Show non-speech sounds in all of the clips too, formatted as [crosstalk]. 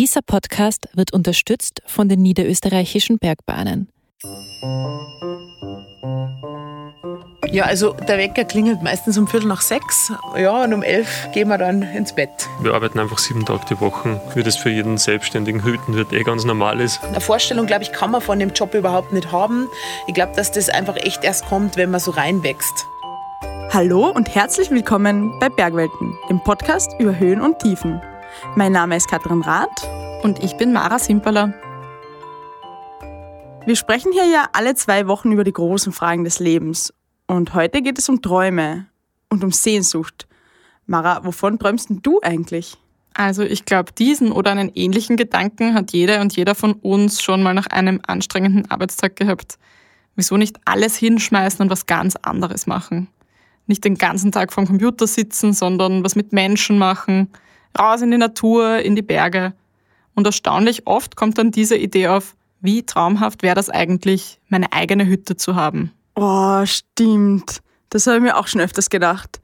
Dieser Podcast wird unterstützt von den niederösterreichischen Bergbahnen. Ja, also der Wecker klingelt meistens um Viertel nach sechs. Ja, und um elf gehen wir dann ins Bett. Wir arbeiten einfach sieben Tage die Woche, wie das für jeden selbstständigen Hütenwirt eh ganz normal ist. Eine Vorstellung, glaube ich, kann man von dem Job überhaupt nicht haben. Ich glaube, dass das einfach echt erst kommt, wenn man so reinwächst. Hallo und herzlich willkommen bei Bergwelten, dem Podcast über Höhen und Tiefen. Mein Name ist Katrin Rath. Und ich bin Mara Simperler. Wir sprechen hier ja alle zwei Wochen über die großen Fragen des Lebens. Und heute geht es um Träume und um Sehnsucht. Mara, wovon träumst denn du eigentlich? Also ich glaube, diesen oder einen ähnlichen Gedanken hat jeder und jeder von uns schon mal nach einem anstrengenden Arbeitstag gehabt. Wieso nicht alles hinschmeißen und was ganz anderes machen? Nicht den ganzen Tag vorm Computer sitzen, sondern was mit Menschen machen, raus in die Natur, in die Berge. Und erstaunlich oft kommt dann diese Idee auf, wie traumhaft wäre das eigentlich, meine eigene Hütte zu haben. Oh, stimmt. Das habe ich mir auch schon öfters gedacht.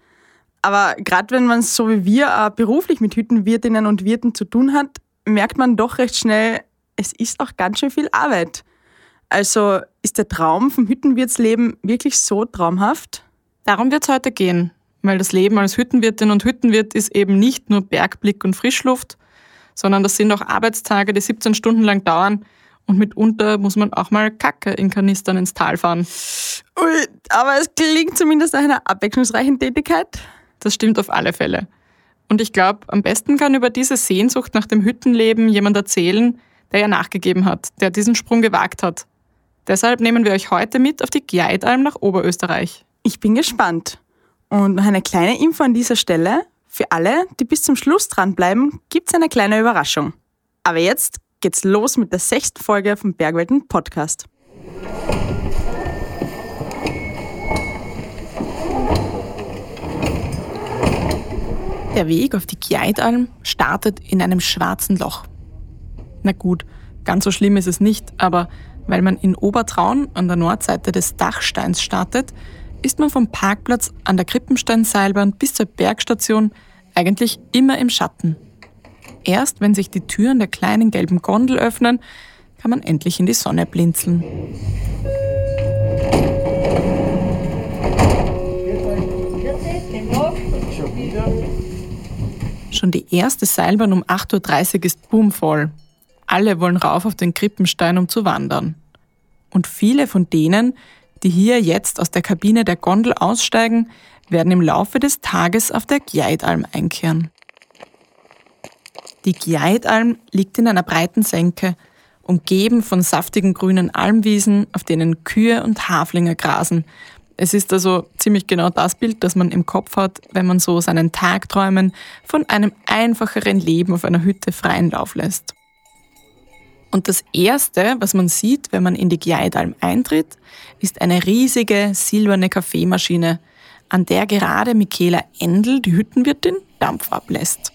Aber gerade wenn man so wie wir beruflich mit Hüttenwirtinnen und Wirten zu tun hat, merkt man doch recht schnell, es ist auch ganz schön viel Arbeit. Also ist der Traum vom Hüttenwirtsleben wirklich so traumhaft? Darum wird es heute gehen weil das Leben als Hüttenwirtin und Hüttenwirt ist eben nicht nur Bergblick und Frischluft, sondern das sind auch Arbeitstage, die 17 Stunden lang dauern und mitunter muss man auch mal Kacke in Kanistern ins Tal fahren. Ui, aber es klingt zumindest nach einer abwechslungsreichen Tätigkeit. Das stimmt auf alle Fälle. Und ich glaube, am besten kann über diese Sehnsucht nach dem Hüttenleben jemand erzählen, der ja nachgegeben hat, der diesen Sprung gewagt hat. Deshalb nehmen wir euch heute mit auf die Gleitalm nach Oberösterreich. Ich bin gespannt. Und noch eine kleine Info an dieser Stelle. Für alle, die bis zum Schluss dranbleiben, gibt es eine kleine Überraschung. Aber jetzt geht's los mit der sechsten Folge vom Bergwelten Podcast. Der Weg auf die Gleitalm startet in einem schwarzen Loch. Na gut, ganz so schlimm ist es nicht, aber weil man in Obertraun an der Nordseite des Dachsteins startet, ist man vom Parkplatz an der Krippensteinseilbahn bis zur Bergstation eigentlich immer im Schatten. Erst wenn sich die Türen der kleinen gelben Gondel öffnen, kann man endlich in die Sonne blinzeln. Schon die erste Seilbahn um 8.30 Uhr ist boomvoll. Alle wollen rauf auf den Krippenstein, um zu wandern. Und viele von denen, die hier jetzt aus der Kabine der Gondel aussteigen, werden im Laufe des Tages auf der Gjeidalm einkehren. Die Gjeidalm liegt in einer breiten Senke, umgeben von saftigen grünen Almwiesen, auf denen Kühe und Haflinge grasen. Es ist also ziemlich genau das Bild, das man im Kopf hat, wenn man so seinen Tagträumen von einem einfacheren Leben auf einer Hütte freien Lauf lässt. Und das Erste, was man sieht, wenn man in die Gjeidalm eintritt, ist eine riesige silberne Kaffeemaschine, an der gerade Michaela Endel, die Hüttenwirtin, Dampf ablässt.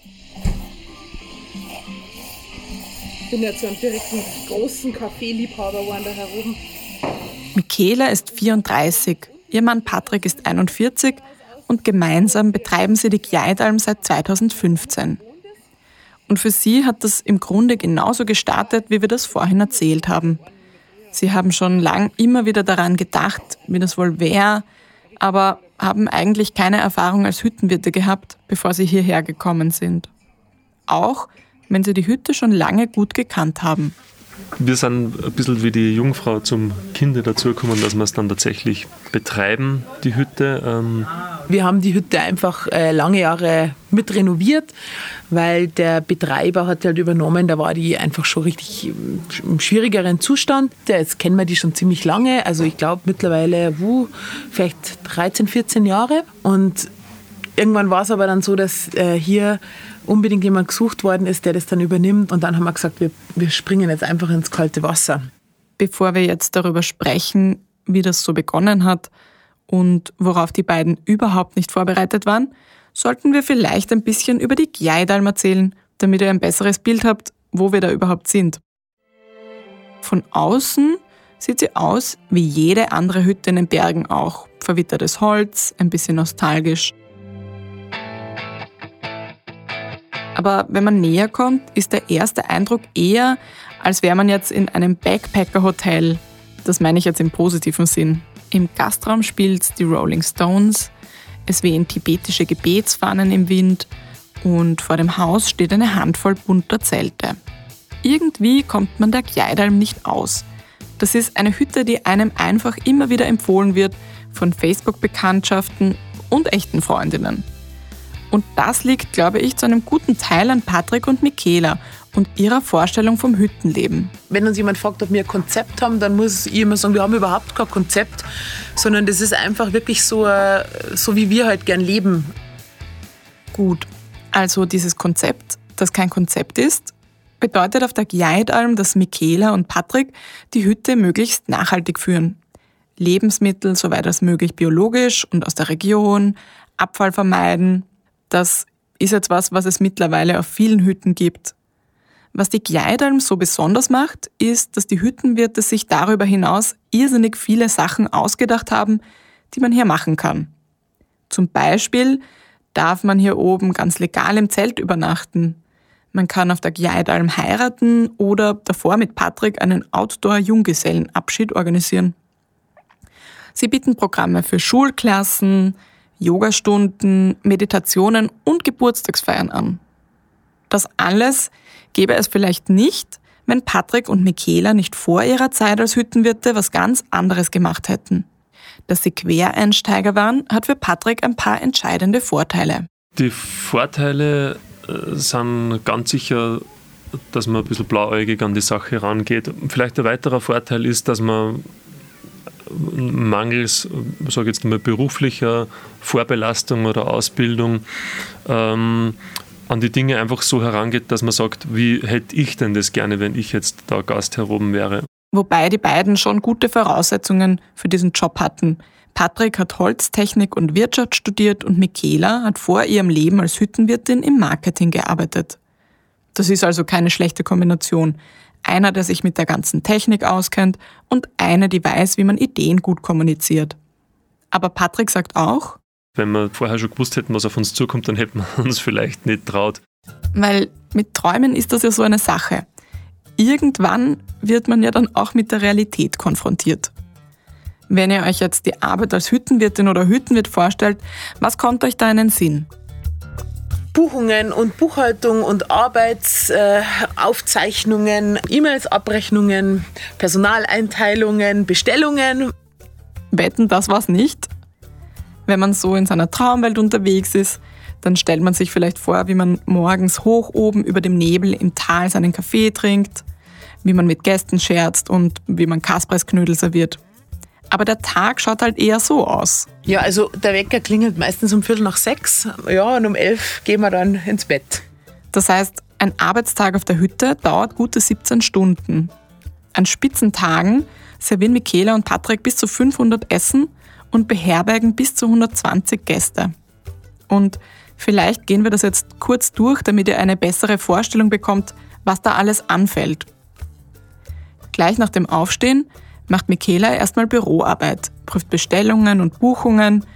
Ich bin ja zu einem direkten großen Kaffeeliebhaber geworden da herum. Michaela ist 34, ihr Mann Patrick ist 41 und gemeinsam betreiben sie die Gjeidalm seit 2015. Und für sie hat das im Grunde genauso gestartet, wie wir das vorhin erzählt haben. Sie haben schon lang immer wieder daran gedacht, wie das wohl wäre, aber haben eigentlich keine Erfahrung als Hüttenwirte gehabt, bevor sie hierher gekommen sind. Auch wenn sie die Hütte schon lange gut gekannt haben. Wir sind ein bisschen wie die Jungfrau zum Kinde dazugekommen, dass wir es dann tatsächlich betreiben, die Hütte. Ähm wir haben die Hütte einfach äh, lange Jahre mit renoviert, weil der Betreiber hat halt übernommen, da war die einfach schon richtig im schwierigeren Zustand. Jetzt kennen wir die schon ziemlich lange, also ich glaube mittlerweile, wuh, vielleicht 13, 14 Jahre. Und irgendwann war es aber dann so, dass äh, hier unbedingt jemand gesucht worden ist, der das dann übernimmt. Und dann haben wir gesagt, wir, wir springen jetzt einfach ins kalte Wasser. Bevor wir jetzt darüber sprechen, wie das so begonnen hat und worauf die beiden überhaupt nicht vorbereitet waren, sollten wir vielleicht ein bisschen über die Gjeidalm erzählen, damit ihr ein besseres Bild habt, wo wir da überhaupt sind. Von außen sieht sie aus wie jede andere Hütte in den Bergen auch. Verwittertes Holz, ein bisschen nostalgisch. Aber wenn man näher kommt, ist der erste Eindruck eher, als wäre man jetzt in einem Backpacker-Hotel. Das meine ich jetzt im positiven Sinn. Im Gastraum spielt die Rolling Stones, es wehen tibetische Gebetsfahnen im Wind und vor dem Haus steht eine Handvoll bunter Zelte. Irgendwie kommt man der Gjeidalm nicht aus. Das ist eine Hütte, die einem einfach immer wieder empfohlen wird von Facebook-Bekanntschaften und echten Freundinnen. Und das liegt, glaube ich, zu einem guten Teil an Patrick und Michaela und ihrer Vorstellung vom Hüttenleben. Wenn uns jemand fragt, ob wir ein Konzept haben, dann muss ich immer sagen, wir haben überhaupt kein Konzept, sondern das ist einfach wirklich so, äh, so wie wir halt gern leben. Gut, also dieses Konzept, das kein Konzept ist, bedeutet auf der Gjeidalm, dass Michaela und Patrick die Hütte möglichst nachhaltig führen. Lebensmittel, soweit als möglich biologisch und aus der Region, Abfall vermeiden. Das ist jetzt was, es mittlerweile auf vielen Hütten gibt. Was die Gjeidalm so besonders macht, ist, dass die Hüttenwirte sich darüber hinaus irrsinnig viele Sachen ausgedacht haben, die man hier machen kann. Zum Beispiel darf man hier oben ganz legal im Zelt übernachten. Man kann auf der Gjeidalm heiraten oder davor mit Patrick einen Outdoor-Junggesellenabschied organisieren. Sie bieten Programme für Schulklassen, Yogastunden, Meditationen und Geburtstagsfeiern an. Das alles gäbe es vielleicht nicht, wenn Patrick und Michaela nicht vor ihrer Zeit als Hüttenwirte was ganz anderes gemacht hätten. Dass sie Quereinsteiger waren, hat für Patrick ein paar entscheidende Vorteile. Die Vorteile äh, sind ganz sicher, dass man ein bisschen blauäugig an die Sache rangeht. Vielleicht ein weiterer Vorteil ist, dass man mangels, sage jetzt mal, beruflicher Vorbelastung oder Ausbildung ähm, an die Dinge einfach so herangeht, dass man sagt, wie hätte ich denn das gerne, wenn ich jetzt da Gast heroben wäre. Wobei die beiden schon gute Voraussetzungen für diesen Job hatten. Patrick hat Holztechnik und Wirtschaft studiert und Michaela hat vor ihrem Leben als Hüttenwirtin im Marketing gearbeitet. Das ist also keine schlechte Kombination. Einer, der sich mit der ganzen Technik auskennt und eine, die weiß, wie man Ideen gut kommuniziert. Aber Patrick sagt auch, wenn wir vorher schon gewusst hätten, was auf uns zukommt, dann hätten wir uns vielleicht nicht traut. Weil mit Träumen ist das ja so eine Sache. Irgendwann wird man ja dann auch mit der Realität konfrontiert. Wenn ihr euch jetzt die Arbeit als Hüttenwirtin oder Hüttenwirt vorstellt, was kommt euch da in den Sinn? Buchungen und Buchhaltung und Arbeitsaufzeichnungen, E-Mails, Abrechnungen, Personaleinteilungen, Bestellungen. Wetten, das war's nicht? Wenn man so in seiner Traumwelt unterwegs ist, dann stellt man sich vielleicht vor, wie man morgens hoch oben über dem Nebel im Tal seinen Kaffee trinkt, wie man mit Gästen scherzt und wie man Kaspressknödel serviert aber der Tag schaut halt eher so aus. Ja, also der Wecker klingelt meistens um Viertel nach sechs. Ja, und um elf gehen wir dann ins Bett. Das heißt, ein Arbeitstag auf der Hütte dauert gute 17 Stunden. An Spitzentagen servieren Michaela und Patrick bis zu 500 Essen und beherbergen bis zu 120 Gäste. Und vielleicht gehen wir das jetzt kurz durch, damit ihr eine bessere Vorstellung bekommt, was da alles anfällt. Gleich nach dem Aufstehen macht Michaela erstmal Büroarbeit, prüft Bestellungen und Buchungen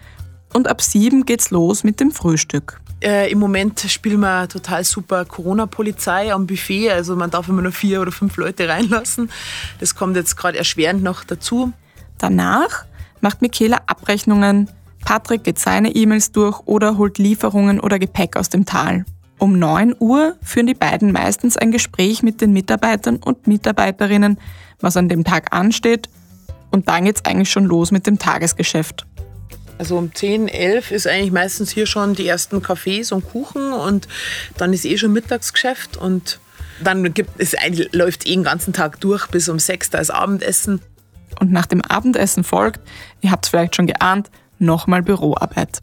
und ab sieben geht's los mit dem Frühstück. Äh, Im Moment spielen wir total super Corona-Polizei am Buffet. Also man darf immer nur vier oder fünf Leute reinlassen. Das kommt jetzt gerade erschwerend noch dazu. Danach macht Michaela Abrechnungen, Patrick geht seine E-Mails durch oder holt Lieferungen oder Gepäck aus dem Tal. Um 9 Uhr führen die beiden meistens ein Gespräch mit den Mitarbeitern und Mitarbeiterinnen, was an dem Tag ansteht. Und dann geht es eigentlich schon los mit dem Tagesgeschäft. Also um 10, 11 ist eigentlich meistens hier schon die ersten Kaffees und Kuchen und dann ist eh schon Mittagsgeschäft und dann gibt es läuft eh den ganzen Tag durch bis um 6 da ist Abendessen. Und nach dem Abendessen folgt, ihr habt es vielleicht schon geahnt, nochmal Büroarbeit.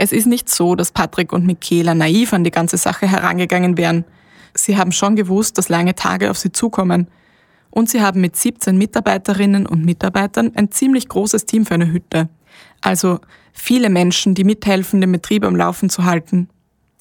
Es ist nicht so, dass Patrick und Michaela naiv an die ganze Sache herangegangen wären. Sie haben schon gewusst, dass lange Tage auf sie zukommen. Und sie haben mit 17 Mitarbeiterinnen und Mitarbeitern ein ziemlich großes Team für eine Hütte. Also viele Menschen, die mithelfen, den Betrieb am Laufen zu halten.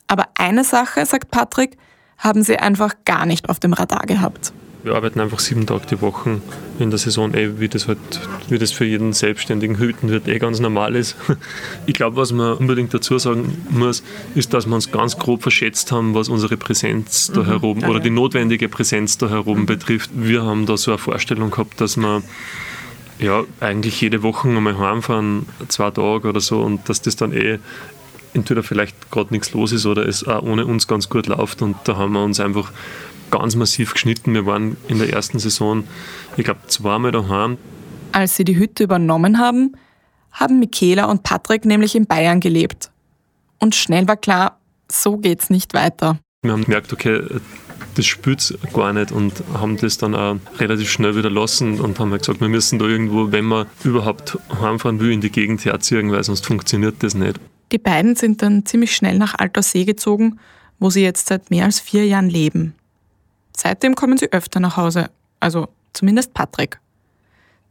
Aber eine Sache, sagt Patrick, haben sie einfach gar nicht auf dem Radar gehabt. Wir arbeiten einfach sieben Tage die Woche in der Saison, eh, wie, das halt, wie das für jeden selbstständigen Hütenwirt eh ganz normal ist. [laughs] Ich glaube, was man unbedingt dazu sagen muss, ist, dass wir uns ganz grob verschätzt haben, was unsere Präsenz da mhm. heroben oder die notwendige Präsenz da heroben mhm. betrifft. Wir haben da so eine Vorstellung gehabt, dass man ja, eigentlich jede Woche einmal heimfahren, zwei Tage oder so, und dass das dann eh entweder vielleicht gerade nichts los ist oder es auch ohne uns ganz gut läuft. Und da haben wir uns einfach ganz massiv geschnitten. Wir waren in der ersten Saison, ich glaube, zweimal daheim. Als sie die Hütte übernommen haben, haben Michaela und Patrick nämlich in Bayern gelebt. Und schnell war klar, so geht's nicht weiter. Wir haben gemerkt, okay, das spürt gar nicht und haben das dann auch relativ schnell wieder lassen und haben halt gesagt, wir müssen da irgendwo, wenn man überhaupt heimfahren will, in die Gegend herziehen, weil sonst funktioniert das nicht. Die beiden sind dann ziemlich schnell nach Alter See gezogen, wo sie jetzt seit mehr als vier Jahren leben. Seitdem kommen sie öfter nach Hause, also zumindest Patrick.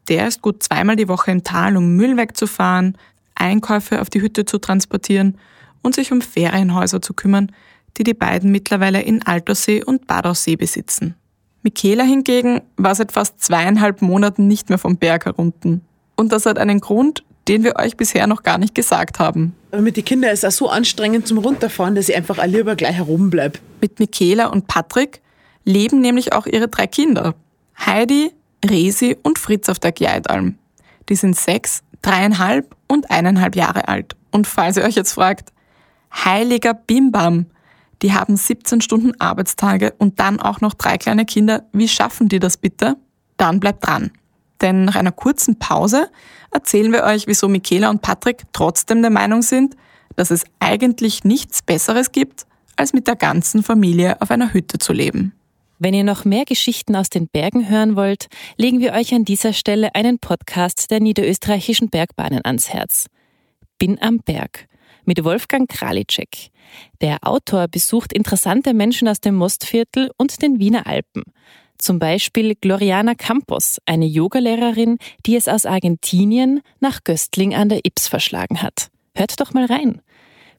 Der ist gut zweimal die Woche im Tal, um Müll wegzufahren, Einkäufe auf die Hütte zu transportieren und sich um Ferienhäuser zu kümmern, die die beiden mittlerweile in Altersee und Badaussee besitzen. Michaela hingegen war seit fast zweieinhalb Monaten nicht mehr vom Berg herunten. Und das hat einen Grund, den wir euch bisher noch gar nicht gesagt haben. Aber mit den Kindern ist es auch so anstrengend zum Runterfahren, dass ich einfach lieber gleich herumblebe. Mit Michaela und Patrick leben nämlich auch ihre drei Kinder. Heidi, Resi und Fritz auf der Gleidalm. Die sind sechs, dreieinhalb und eineinhalb Jahre alt. Und falls ihr euch jetzt fragt, heiliger Bimbam, die haben 17 Stunden Arbeitstage und dann auch noch drei kleine Kinder. Wie schaffen die das bitte? Dann bleibt dran. Denn nach einer kurzen Pause erzählen wir euch, wieso Michaela und Patrick trotzdem der Meinung sind, dass es eigentlich nichts Besseres gibt, als mit der ganzen Familie auf einer Hütte zu leben. Wenn ihr noch mehr Geschichten aus den Bergen hören wollt, legen wir euch an dieser Stelle einen Podcast der niederösterreichischen Bergbahnen ans Herz. Bin am Berg mit Wolfgang Kralitschek. Der Autor besucht interessante Menschen aus dem Mostviertel und den Wiener Alpen. Zum Beispiel Gloriana Campos, eine Yogalehrerin, die es aus Argentinien nach Göstling an der Ips verschlagen hat. Hört doch mal rein.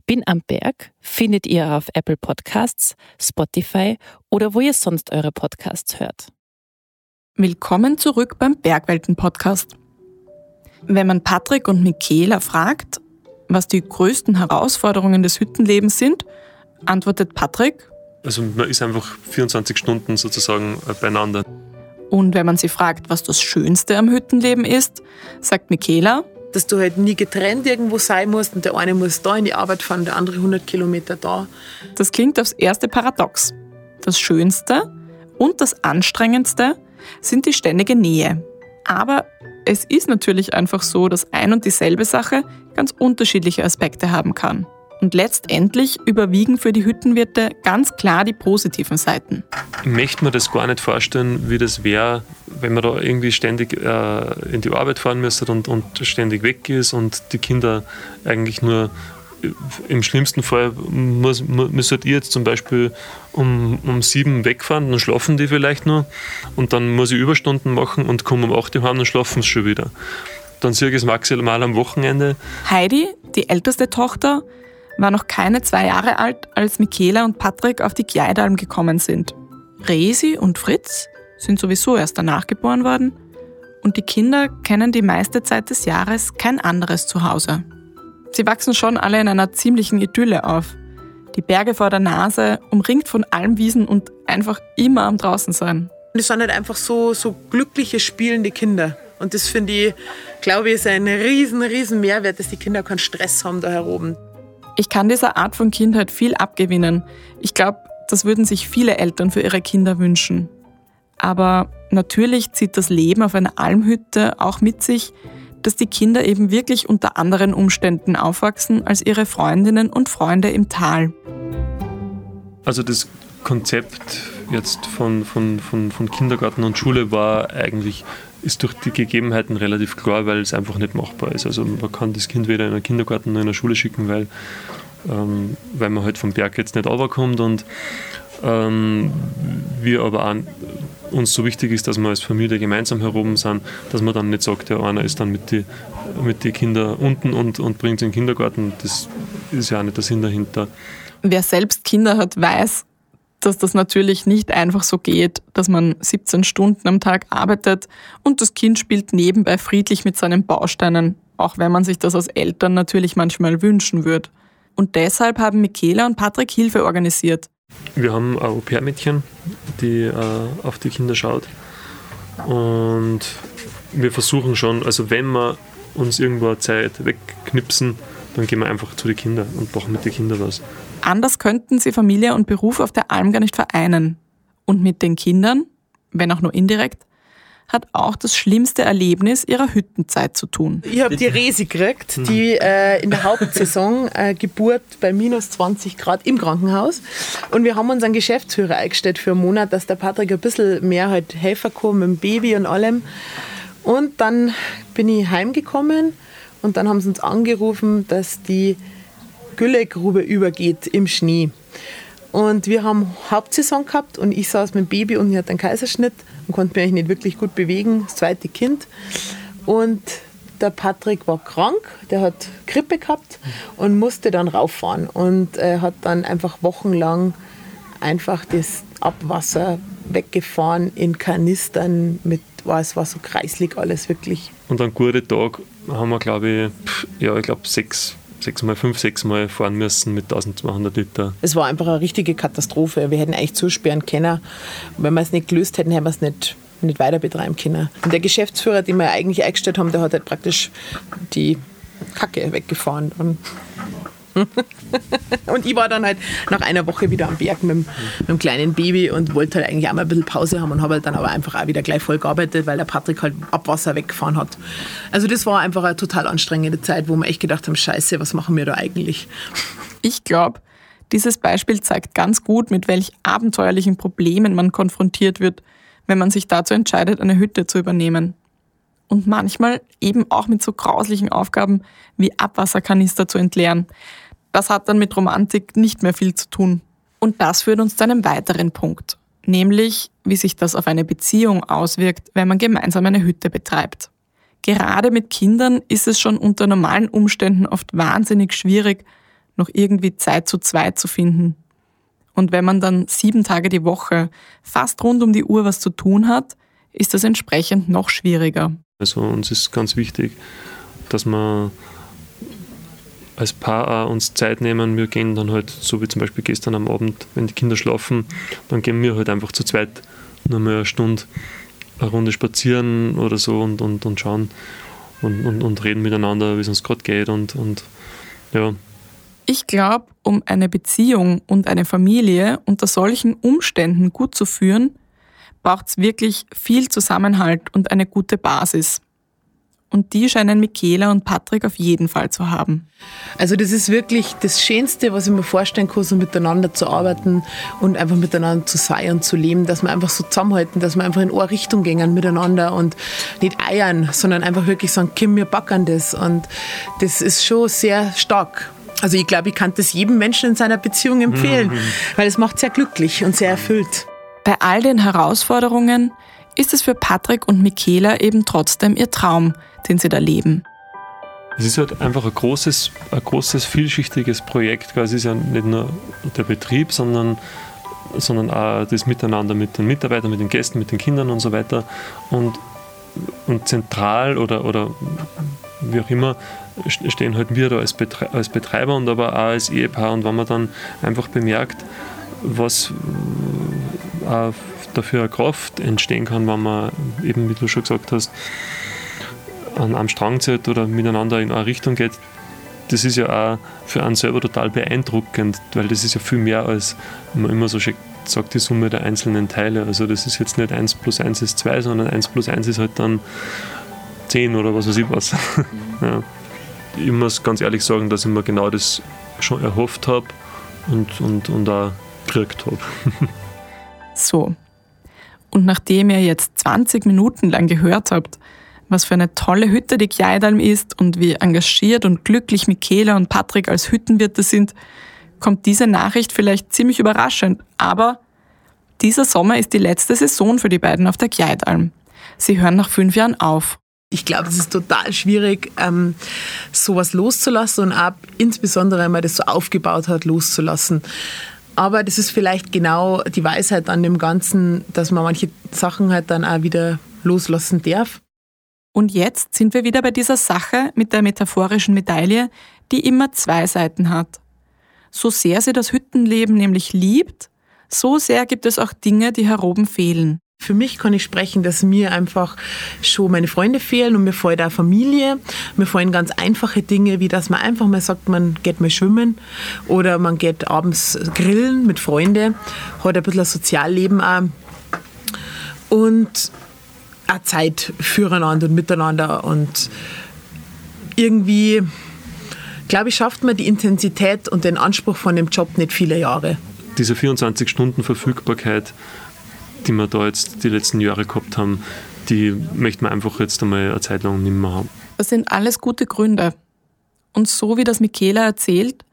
Bin am Berg findet ihr auf Apple Podcasts, Spotify oder wo ihr sonst eure Podcasts hört. Willkommen zurück beim Bergwelten-Podcast. Wenn man Patrick und Michaela fragt, was die größten Herausforderungen des Hüttenlebens sind, antwortet Patrick. Also man ist einfach 24 Stunden sozusagen äh, beieinander. Und wenn man sie fragt, was das Schönste am Hüttenleben ist, sagt Michaela, dass du halt nie getrennt irgendwo sein musst und der eine muss da in die Arbeit fahren, der andere 100 Kilometer da. Das klingt aufs erste paradox. Das Schönste und das Anstrengendste sind die ständige Nähe. Aber es ist natürlich einfach so, dass ein und dieselbe Sache ganz unterschiedliche Aspekte haben kann. Und letztendlich überwiegen für die Hüttenwirte ganz klar die positiven Seiten. Ich möchte mir das gar nicht vorstellen, wie das wäre, wenn man da irgendwie ständig äh, in die Arbeit fahren müsste und, und ständig weg ist und die Kinder eigentlich nur äh, im schlimmsten Fall muss, müsstet ihr jetzt zum Beispiel um, um sieben wegfahren, dann schlafen die vielleicht nur und dann muss ich Überstunden machen und komme um acht Uhr heim, dann schlafen sie schon wieder. Dann sehe ich es maximal am Wochenende. Heidi, die älteste Tochter, war noch keine zwei Jahre alt, als Michaela und Patrick auf die Gleidalm gekommen sind. Resi und Fritz sind sowieso erst danach geboren worden und die Kinder kennen die meiste Zeit des Jahres kein anderes Zuhause. Sie wachsen schon alle in einer ziemlichen Idylle auf. Die Berge vor der Nase, umringt von Almwiesen und einfach immer am draußen sein. Die sind halt einfach so, so glückliche, spielende Kinder. Und das finde ich, glaube ich, ist ein riesen, riesen Mehrwert, dass die Kinder keinen Stress haben da heroben. Ich kann dieser Art von Kindheit viel abgewinnen. Ich glaube, das würden sich viele Eltern für ihre Kinder wünschen. Aber natürlich zieht das Leben auf einer Almhütte auch mit sich, dass die Kinder eben wirklich unter anderen Umständen aufwachsen als ihre Freundinnen und Freunde im Tal. Also das Konzept jetzt von, von, von, von Kindergarten und Schule war eigentlich ist durch die Gegebenheiten relativ klar, weil es einfach nicht machbar ist. Also man kann das Kind weder in einen Kindergarten noch in eine Schule schicken, weil, ähm, weil man halt vom Berg jetzt nicht runterkommt und ähm, wir aber auch uns so wichtig ist, dass wir als Familie gemeinsam herum sind, dass man dann nicht sagt, ja, einer ist dann mit den mit die Kindern unten und, und bringt sie in den Kindergarten. Das ist ja auch nicht der Sinn dahinter. Wer selbst Kinder hat, weiß, dass das natürlich nicht einfach so geht, dass man 17 Stunden am Tag arbeitet und das Kind spielt nebenbei friedlich mit seinen Bausteinen, auch wenn man sich das als Eltern natürlich manchmal wünschen würde. Und deshalb haben Michaela und Patrick Hilfe organisiert. Wir haben ein Au-pair-Mädchen, die äh, auf die Kinder schaut. Und wir versuchen schon, also wenn wir uns irgendwo Zeit wegknipsen, dann gehen wir einfach zu den Kindern und machen mit den Kindern was. Anders könnten sie Familie und Beruf auf der Alm gar nicht vereinen. Und mit den Kindern, wenn auch nur indirekt, hat auch das schlimmste Erlebnis ihrer Hüttenzeit zu tun. Ich habe die Resi gekriegt, die äh, in der Hauptsaison äh, Geburt bei minus 20 Grad im Krankenhaus. Und wir haben unseren Geschäftsführer eingestellt für einen Monat, dass der Patrick ein bisschen mehr halt helfen kann mit dem Baby und allem. Und dann bin ich heimgekommen und dann haben sie uns angerufen, dass die Güllegrube übergeht im Schnee. Und wir haben Hauptsaison gehabt und ich saß mit dem Baby und ich hatte einen Kaiserschnitt und konnte mich nicht wirklich gut bewegen, das zweite Kind. Und der Patrick war krank, der hat Grippe gehabt und musste dann rauffahren und äh, hat dann einfach wochenlang einfach das Abwasser weggefahren in Kanistern mit, war, es war so kreislig alles wirklich. Und an guten Tag haben wir, glaube ich, ja, ich glaube sechs sechsmal, fünf, sechs Mal fahren müssen mit 1200 Liter. Es war einfach eine richtige Katastrophe. Wir hätten eigentlich zusperren können. Wenn wir es nicht gelöst hätten, hätten wir es nicht, nicht weiter betreiben können. Und der Geschäftsführer, den wir eigentlich eingestellt haben, der hat halt praktisch die Kacke weggefahren. Und [laughs] und ich war dann halt nach einer Woche wieder am Berg mit, mit dem kleinen Baby und wollte halt eigentlich auch mal ein bisschen Pause haben und habe halt dann aber einfach auch wieder gleich voll gearbeitet, weil der Patrick halt Abwasser weggefahren hat. Also das war einfach eine total anstrengende Zeit, wo wir echt gedacht haben, scheiße, was machen wir da eigentlich? Ich glaube, dieses Beispiel zeigt ganz gut, mit welch abenteuerlichen Problemen man konfrontiert wird, wenn man sich dazu entscheidet, eine Hütte zu übernehmen. Und manchmal eben auch mit so grauslichen Aufgaben wie Abwasserkanister zu entleeren das hat dann mit Romantik nicht mehr viel zu tun. Und das führt uns zu einem weiteren Punkt, nämlich wie sich das auf eine Beziehung auswirkt, wenn man gemeinsam eine Hütte betreibt. Gerade mit Kindern ist es schon unter normalen Umständen oft wahnsinnig schwierig, noch irgendwie Zeit zu zweit zu finden. Und wenn man dann sieben Tage die Woche fast rund um die Uhr was zu tun hat, ist das entsprechend noch schwieriger. Also uns ist ganz wichtig, dass man als Paar uns Zeit nehmen. Wir gehen dann halt, so wie zum Beispiel gestern am Abend, wenn die Kinder schlafen, dann gehen wir halt einfach zu zweit nur mal eine Stunde eine Runde spazieren oder so und, und, und schauen und, und, und reden miteinander, wie es uns gerade geht und, und ja. Ich glaube, um eine Beziehung und eine Familie unter solchen Umständen gut zu führen, braucht es wirklich viel Zusammenhalt und eine gute Basis. Und die scheinen Michaela und Patrick auf jeden Fall zu haben. Also das ist wirklich das Schönste, was ich mir vorstellen kann, so miteinander zu arbeiten und einfach miteinander zu sein und zu leben, dass wir einfach so zusammenhalten, dass wir einfach in eine Richtung gehen miteinander und nicht eiern, sondern einfach wirklich sagen, Kim, wir backen das. Und das ist schon sehr stark. Also ich glaube, ich kann das jedem Menschen in seiner Beziehung empfehlen, mhm. weil es macht sehr glücklich und sehr erfüllt. Bei all den Herausforderungen ist es für Patrick und Michaela eben trotzdem ihr Traum, den sie da leben. Es ist halt einfach ein großes, ein großes, vielschichtiges Projekt. Es ist ja nicht nur der Betrieb, sondern, sondern auch das Miteinander mit den Mitarbeitern, mit den Gästen, mit den Kindern und so weiter. Und, und zentral oder, oder wie auch immer stehen halt wir da als Betreiber und aber auch als Ehepaar. Und wenn man dann einfach bemerkt, was auch dafür eine Kraft entstehen kann, wenn man eben, wie du schon gesagt hast, an einem Strang zieht oder miteinander in eine Richtung geht, das ist ja auch für einen selber total beeindruckend, weil das ist ja viel mehr als man immer so schön sagt, die Summe der einzelnen Teile. Also das ist jetzt nicht 1 plus 1 ist 2, sondern 1 plus 1 ist halt dann 10 oder was weiß ich was. [laughs] ja. Ich muss ganz ehrlich sagen, dass ich mir genau das schon erhofft habe und, und, und auch gekriegt habe. [laughs] so. Und nachdem ihr jetzt 20 Minuten lang gehört habt, was für eine tolle Hütte die Gjeidalm ist und wie engagiert und glücklich Michaela und Patrick als Hüttenwirte sind, kommt diese Nachricht vielleicht ziemlich überraschend, aber dieser Sommer ist die letzte Saison für die beiden auf der Gjeidalm. Sie hören nach fünf Jahren auf. Ich glaube, es ist total schwierig, ähm, sowas loszulassen und auch insbesondere, wenn man das so aufgebaut hat, loszulassen. Aber das ist vielleicht genau die Weisheit an dem Ganzen, dass man manche Sachen halt dann auch wieder loslassen darf. Und jetzt sind wir wieder bei dieser Sache mit der metaphorischen Medaille, die immer zwei Seiten hat. So sehr sie das Hüttenleben nämlich liebt, so sehr gibt es auch Dinge, die heroben fehlen. Für mich kann ich sprechen, dass mir einfach schon meine Freunde fehlen und mir fehlt auch Familie. Mir fehlen ganz einfache Dinge, wie dass man einfach mal sagt, man geht mal schwimmen oder man geht abends grillen mit Freunden, hat ein bisschen ein Sozialleben auch. Und auch Zeit füreinander und miteinander und irgendwie, glaube ich, schafft man die Intensität und den Anspruch von dem Job nicht viele Jahre. Diese 24 Stunden Verfügbarkeit, die wir da jetzt die letzten Jahre gehabt haben, die möchte man einfach jetzt einmal eine Zeit lang nicht mehr haben. Das sind alles gute Gründe. Und so wie das Michaela erzählt,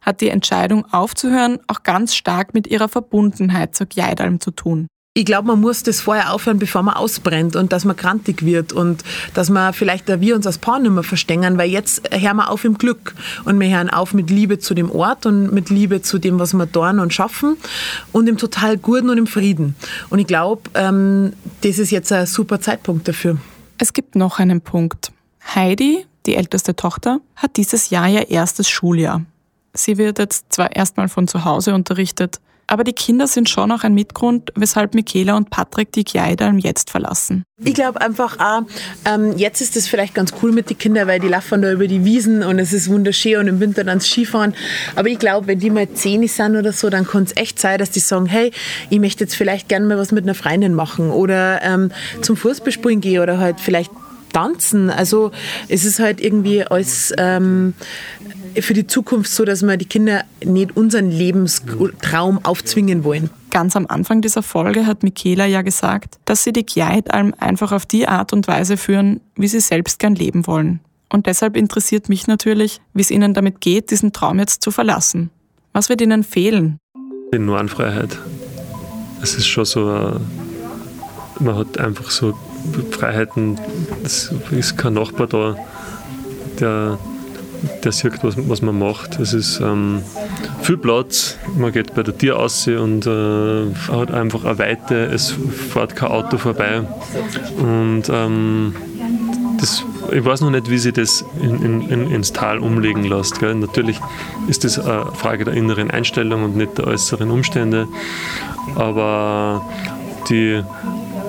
hat die Entscheidung aufzuhören auch ganz stark mit ihrer Verbundenheit zur Gleidalm zu tun ich glaube, man muss das vorher aufhören, bevor man ausbrennt und dass man krantig wird und dass man vielleicht wir uns als Paar nicht mehr verstehen, weil jetzt hören wir auf im Glück und wir hören auf mit Liebe zu dem Ort und mit Liebe zu dem, was wir tun und schaffen und im total Guten und im Frieden. Und ich glaube, ähm, das ist jetzt ein super Zeitpunkt dafür. Es gibt noch einen Punkt. Heidi, die älteste Tochter, hat dieses Jahr ihr erstes Schuljahr. Sie wird jetzt zwar erstmal von zu Hause unterrichtet, aber die Kinder sind schon auch ein Mitgrund, weshalb Michaela und Patrick die Kleidalm jetzt verlassen. Ich glaube einfach auch, ähm, jetzt ist es vielleicht ganz cool mit den Kindern, weil die laufen da über die Wiesen und es ist wunderschön und im Winter dann Skifahren. Aber ich glaube, wenn die mal zehn sind oder so, dann kann es echt sein, dass die sagen, hey, ich möchte jetzt vielleicht gerne mal was mit einer Freundin machen oder ähm, zum Fußballspielen gehen oder halt vielleicht tanzen. Also es ist halt irgendwie als ähm, für die Zukunft so, dass wir die Kinder nicht unseren Lebenstraum aufzwingen wollen. Ganz am Anfang dieser Folge hat Michaela ja gesagt, dass sie die Gleitalm einfach auf die Art und Weise führen, wie sie selbst gern leben wollen. Und deshalb interessiert mich natürlich, wie es ihnen damit geht, diesen Traum jetzt zu verlassen. Was wird ihnen fehlen? Die Normenfreiheit. Es ist schon so, man hat einfach so Freiheiten. Es ist kein Nachbar da, der der sieht, was, was man macht. Es ist ähm, viel Platz, man geht bei der Tür aus und äh, hat einfach eine Weite, es fährt kein Auto vorbei. Und ähm, das, ich weiß noch nicht, wie sie das in, in, ins Tal umlegen lässt. Gell? Natürlich ist das eine Frage der inneren Einstellung und nicht der äußeren Umstände, aber die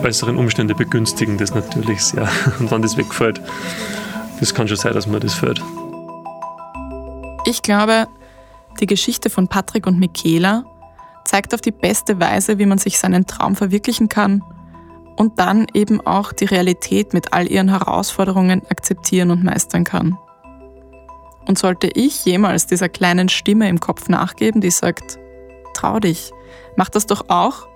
äußeren Umstände begünstigen das natürlich sehr. [laughs] Und wenn das wegfällt, das kann schon sein, dass man das fällt. Ich glaube, die Geschichte von Patrick und Michaela zeigt auf die beste Weise, wie man sich seinen Traum verwirklichen kann und dann eben auch die Realität mit all ihren Herausforderungen akzeptieren und meistern kann. Und sollte ich jemals dieser kleinen Stimme im Kopf nachgeben, die sagt, trau dich, mach das doch auch,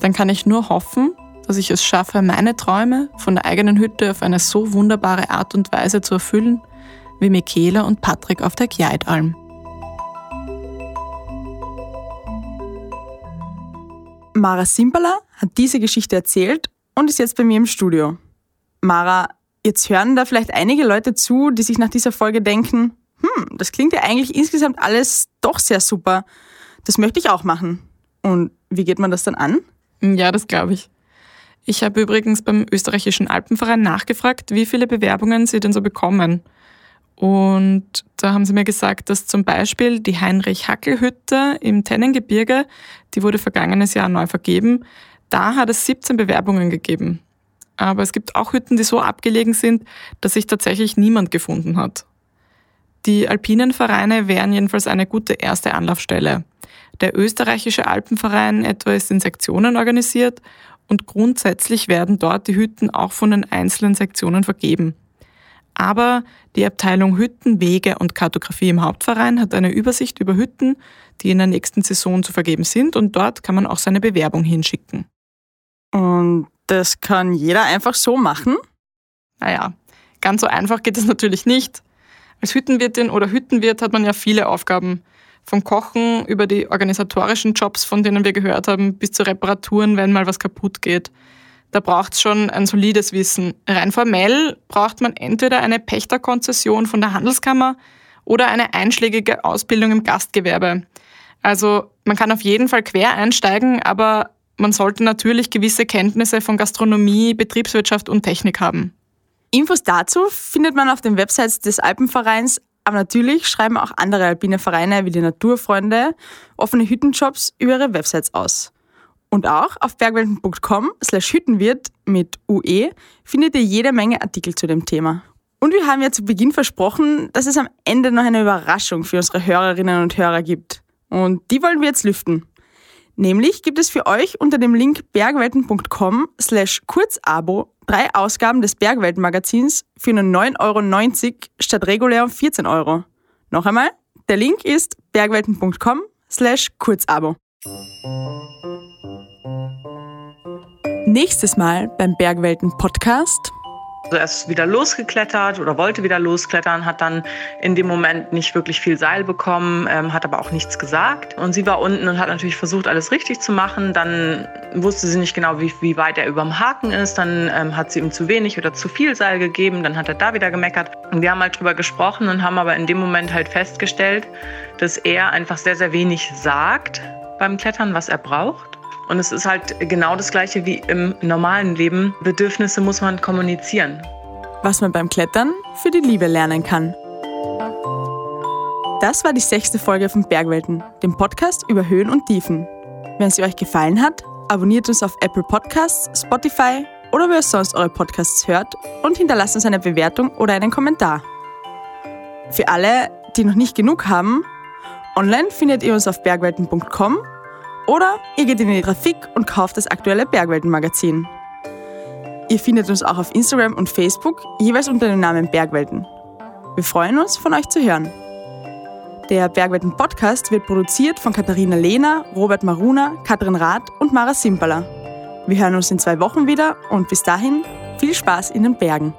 dann kann ich nur hoffen, dass ich es schaffe, meine Träume von der eigenen Hütte auf eine so wunderbare Art und Weise zu erfüllen, wie Michaela und Patrick auf der Gjeidalm. Mara Simperler hat diese Geschichte erzählt und ist jetzt bei mir im Studio. Mara, jetzt hören da vielleicht einige Leute zu, die sich nach dieser Folge denken, hm, das klingt ja eigentlich insgesamt alles doch sehr super. Das möchte ich auch machen. Und wie geht man das dann an? Ja, das glaube ich. Ich habe übrigens beim österreichischen Alpenverein nachgefragt, wie viele Bewerbungen sie denn so bekommen. Und da haben sie mir gesagt, dass zum Beispiel die Heinrich-Hackel-Hütte im Tennengebirge, die wurde vergangenes Jahr neu vergeben, da hat es 17 Bewerbungen gegeben. Aber es gibt auch Hütten, die so abgelegen sind, dass sich tatsächlich niemand gefunden hat. Die alpinen Vereine wären jedenfalls eine gute erste Anlaufstelle. Der österreichische Alpenverein etwa ist in Sektionen organisiert und grundsätzlich werden dort die Hütten auch von den einzelnen Sektionen vergeben. Aber die Abteilung Hütten, Wege und Kartografie im Hauptverein hat eine Übersicht über Hütten, die in der nächsten Saison zu vergeben sind und dort kann man auch seine Bewerbung hinschicken. Und das kann jeder einfach so machen? Naja, ganz so einfach geht es natürlich nicht. Als Hüttenwirtin oder Hüttenwirt hat man ja viele Aufgaben. Vom Kochen über die organisatorischen Jobs, von denen wir gehört haben, bis zu Reparaturen, wenn mal was kaputt geht da braucht es schon ein solides Wissen. Rein formell braucht man entweder eine Pächterkonzession von der Handelskammer oder eine einschlägige Ausbildung im Gastgewerbe. Also man kann auf jeden Fall quer einsteigen, aber man sollte natürlich gewisse Kenntnisse von Gastronomie, Betriebswirtschaft und Technik haben. Infos dazu findet man auf den Websites des Alpenvereins, aber natürlich schreiben auch andere alpine Vereine wie die Naturfreunde offene Hüttenjobs über ihre Websites aus. Und auch auf bergwelten.com slash Hüttenwirt mit UE findet ihr jede Menge Artikel zu dem Thema. Und wir haben ja zu Beginn versprochen, dass es am Ende noch eine Überraschung für unsere Hörerinnen und Hörer gibt. Und die wollen wir jetzt lüften. Nämlich gibt es für euch unter dem Link bergwelten.com slash kurzabo drei Ausgaben des Bergwelten-Magazins für nur 9,90 Euro statt regulär 14 Euro. Noch einmal, der Link ist bergwelten.com slash kurzabo. Nächstes Mal beim Bergwelten Podcast also er ist wieder losgeklettert oder wollte wieder losklettern, hat dann in dem Moment nicht wirklich viel Seil bekommen, ähm, hat aber auch nichts gesagt. Und sie war unten und hat natürlich versucht, alles richtig zu machen. Dann wusste sie nicht genau, wie, wie weit er über dem Haken ist. Dann ähm, hat sie ihm zu wenig oder zu viel Seil gegeben. Dann hat er da wieder gemeckert. Und wir haben halt drüber gesprochen und haben aber in dem Moment halt festgestellt, dass er einfach sehr, sehr wenig sagt beim Klettern, was er braucht. Und es ist halt genau das Gleiche wie im normalen Leben. Bedürfnisse muss man kommunizieren. Was man beim Klettern für die Liebe lernen kann. Das war die sechste Folge von Bergwelten, dem Podcast über Höhen und Tiefen. Wenn sie euch gefallen hat, abonniert uns auf Apple Podcasts, Spotify oder wo ihr sonst eure Podcasts hört und hinterlasst uns eine Bewertung oder einen Kommentar. Für alle, die noch nicht genug haben, online findet ihr uns auf bergwelten.com oder ihr geht in die Trafik und kauft das aktuelle Bergwelten-Magazin. Ihr findet uns auch auf Instagram und Facebook, jeweils unter dem Namen Bergwelten. Wir freuen uns, von euch zu hören. Der Bergwelten Podcast wird produziert von Katharina Lehner, Robert Maruna, Katrin Rath und Mara Simperler. Wir hören uns in zwei Wochen wieder und bis dahin viel Spaß in den Bergen.